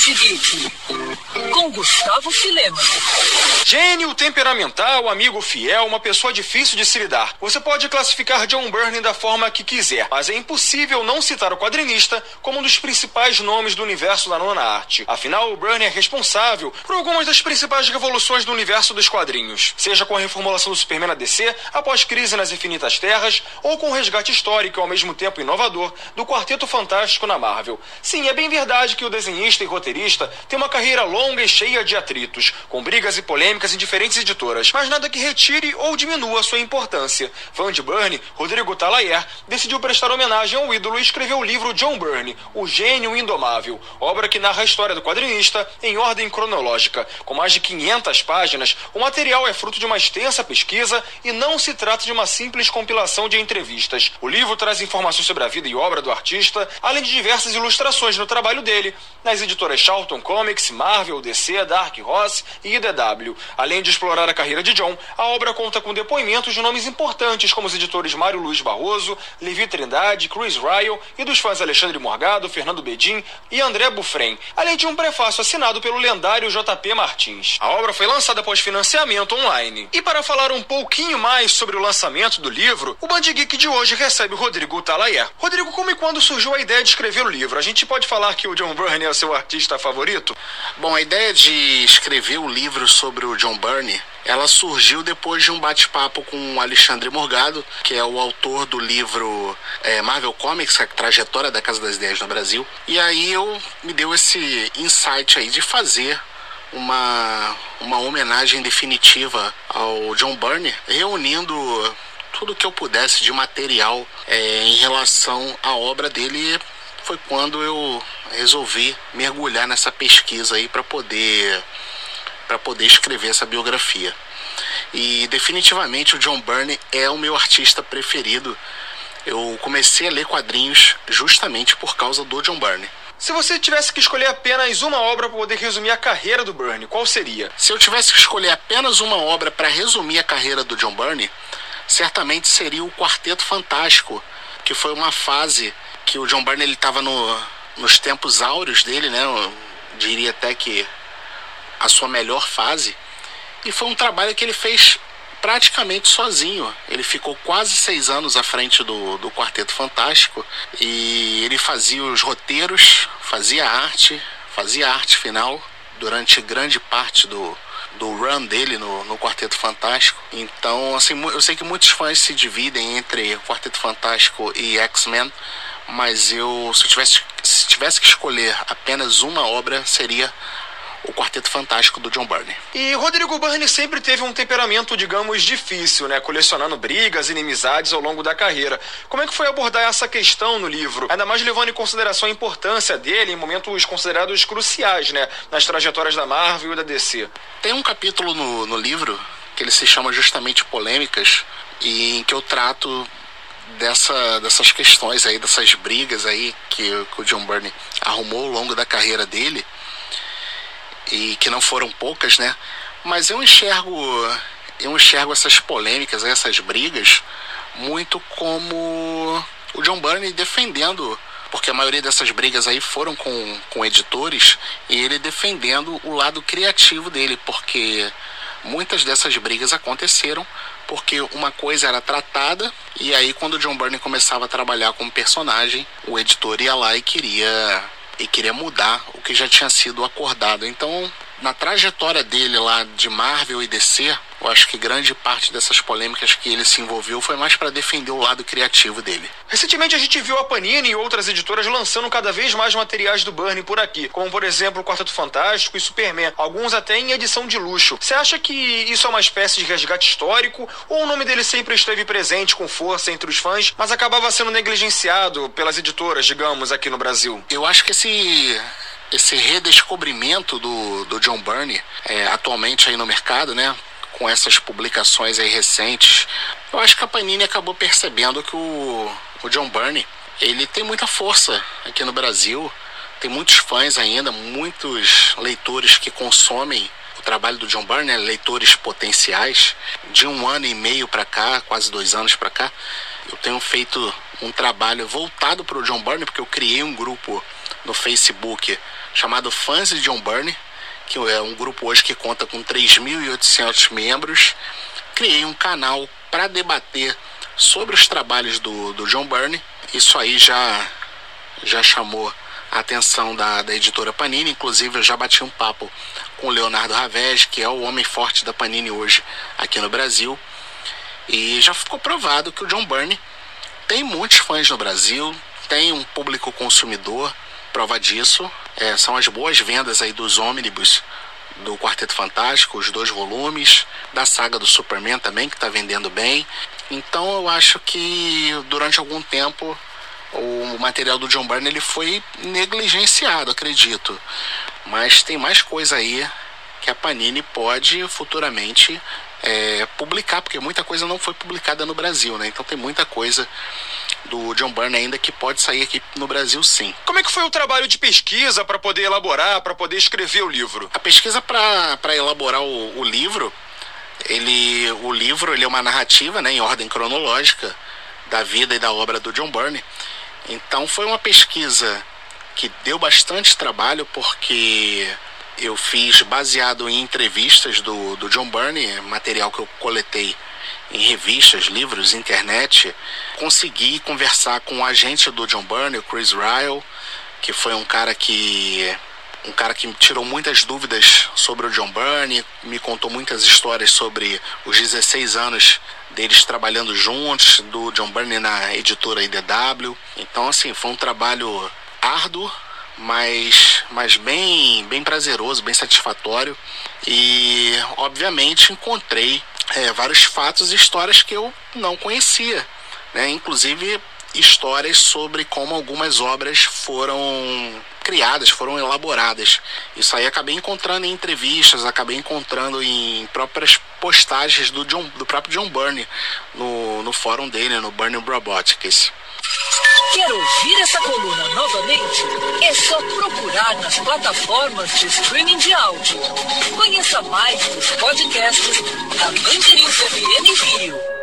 Geek, com Gustavo Filema. Gênio, temperamental, amigo fiel, uma pessoa difícil de se lidar. Você pode classificar John Byrne da forma que quiser, mas é impossível não citar o quadrinista como um dos principais nomes do universo da nona arte. Afinal, o Byrne é responsável por algumas das principais revoluções do universo dos quadrinhos, seja com a reformulação do Superman na DC, após crise nas Infinitas Terras, ou com o resgate histórico e ao mesmo tempo inovador do Quarteto Fantástico na Marvel. Sim, é bem verdade que o desenhista e roteirista tem uma carreira longa e cheia de atritos, com brigas e polêmicas em diferentes editoras, mas nada que retire ou diminua sua importância. Fã de Byrne, Rodrigo Talayer decidiu prestar homenagem ao ídolo e escreveu o livro John Byrne, O Gênio Indomável, obra que narra a história do quadrinista em ordem cronológica. Com mais de 500 páginas, o material é fruto de uma extensa pesquisa e não se trata de uma simples compilação de entrevistas. O livro traz informações sobre a vida e obra do artista, além de diversas ilustrações no trabalho dele, nas editoras Charlton Comics, Marvel, DC, Dark Horse e IDW. Além de explorar a carreira de John, a obra conta com depoimentos de nomes importantes como os editores Mário Luiz Barroso, Levi Trindade, Chris Ryle e dos fãs Alexandre Morgado, Fernando Bedin e André Bufren, além de um prefácio assinado pelo lendário JP Martins. A obra foi lançada após financiamento online. E para falar um pouquinho mais sobre o lançamento do livro, o Band Geek de hoje recebe o Rodrigo Talayer. Rodrigo, como e quando surgiu a ideia de escrever o livro? A gente pode falar que o John Byrne é o seu artista favorito? Bom, a ideia de escrever o livro sobre o John Byrne ela surgiu depois de um bate-papo com o Alexandre Morgado, que é o autor do livro é, Marvel Comics, a trajetória da Casa das Ideias no Brasil. E aí eu me deu esse insight aí de fazer uma, uma homenagem definitiva ao John Byrne, reunindo tudo que eu pudesse de material é, em relação à obra dele. Foi quando eu resolvi mergulhar nessa pesquisa aí para poder para poder escrever essa biografia. E definitivamente o John Byrne é o meu artista preferido. Eu comecei a ler quadrinhos justamente por causa do John Byrne. Se você tivesse que escolher apenas uma obra para poder resumir a carreira do Byrne, qual seria? Se eu tivesse que escolher apenas uma obra para resumir a carreira do John Byrne, certamente seria o Quarteto Fantástico, que foi uma fase que o John Byrne estava no, nos tempos áureos dele, né? Eu diria até que a sua melhor fase. E foi um trabalho que ele fez praticamente sozinho. Ele ficou quase seis anos à frente do, do Quarteto Fantástico e ele fazia os roteiros, fazia arte, fazia arte final durante grande parte do, do run dele no, no Quarteto Fantástico. Então, assim, eu sei que muitos fãs se dividem entre Quarteto Fantástico e X-Men, mas eu, se eu tivesse, se tivesse que escolher apenas uma obra, seria o Quarteto Fantástico do John Byrne. E Rodrigo Byrne sempre teve um temperamento, digamos, difícil, né? Colecionando brigas, inimizades ao longo da carreira. Como é que foi abordar essa questão no livro? Ainda mais levando em consideração a importância dele em momentos considerados cruciais, né? Nas trajetórias da Marvel e da DC. Tem um capítulo no, no livro que ele se chama justamente Polêmicas, e em que eu trato dessa, dessas questões aí, dessas brigas aí que, que o John Byrne arrumou ao longo da carreira dele e que não foram poucas, né? Mas eu enxergo eu enxergo essas polêmicas, essas brigas muito como o John Byrne defendendo, porque a maioria dessas brigas aí foram com, com editores e ele defendendo o lado criativo dele, porque muitas dessas brigas aconteceram porque uma coisa era tratada e aí quando o John Byrne começava a trabalhar como personagem, o editor ia lá e queria e queria mudar o que já tinha sido acordado. Então, na trajetória dele lá de Marvel e DC, eu acho que grande parte dessas polêmicas que ele se envolveu foi mais para defender o lado criativo dele. Recentemente a gente viu a Panini e outras editoras lançando cada vez mais materiais do Burnie por aqui, como por exemplo o Quarteto Fantástico e Superman, alguns até em edição de luxo. Você acha que isso é uma espécie de resgate histórico ou o nome dele sempre esteve presente com força entre os fãs, mas acabava sendo negligenciado pelas editoras, digamos, aqui no Brasil? Eu acho que esse esse redescobrimento do, do John Byrne é, atualmente aí no mercado, né? Com essas publicações aí recentes, eu acho que a Panini acabou percebendo que o, o John Byrne ele tem muita força aqui no Brasil, tem muitos fãs ainda, muitos leitores que consomem o trabalho do John Byrne, né? leitores potenciais. De um ano e meio para cá, quase dois anos para cá, eu tenho feito um trabalho voltado para o John Byrne, porque eu criei um grupo no Facebook chamado Fãs de John Burney, que é um grupo hoje que conta com 3.800 membros. Criei um canal para debater sobre os trabalhos do, do John Burney. Isso aí já, já chamou a atenção da, da editora Panini. Inclusive, eu já bati um papo com o Leonardo Ravés, que é o homem forte da Panini hoje aqui no Brasil. E já ficou provado que o John Byrne tem muitos fãs no Brasil, tem um público consumidor, prova disso. É, são as boas vendas aí dos ônibus do Quarteto Fantástico, os dois volumes, da saga do Superman também, que está vendendo bem. Então eu acho que durante algum tempo o material do John Byrne ele foi negligenciado, acredito. Mas tem mais coisa aí que a Panini pode futuramente é, publicar, porque muita coisa não foi publicada no Brasil, né? Então tem muita coisa do John Byrne ainda que pode sair aqui no Brasil sim. Como é que foi o trabalho de pesquisa para poder elaborar, para poder escrever o livro? A pesquisa para elaborar o, o, livro, ele, o livro ele é uma narrativa né, em ordem cronológica da vida e da obra do John Byrne. Então foi uma pesquisa que deu bastante trabalho porque eu fiz baseado em entrevistas do, do John Burney, material que eu coletei em revistas, livros, internet. Consegui conversar com o agente do John Burney, o Chris Ryle, que foi um cara que um cara que tirou muitas dúvidas sobre o John Burney, me contou muitas histórias sobre os 16 anos deles trabalhando juntos, do John Burney na editora IDW. Então, assim, foi um trabalho árduo, mas, mas bem, bem prazeroso, bem satisfatório. E, obviamente, encontrei é, vários fatos e histórias que eu não conhecia. Né? Inclusive, histórias sobre como algumas obras foram criadas, foram elaboradas. Isso aí acabei encontrando em entrevistas, acabei encontrando em próprias postagens do, John, do próprio John Burney no, no fórum dele, no Burning Robotics. Quer ouvir essa coluna novamente? É só procurar nas plataformas de streaming de áudio. Conheça mais dos podcasts da Mandirinhos FM Rio.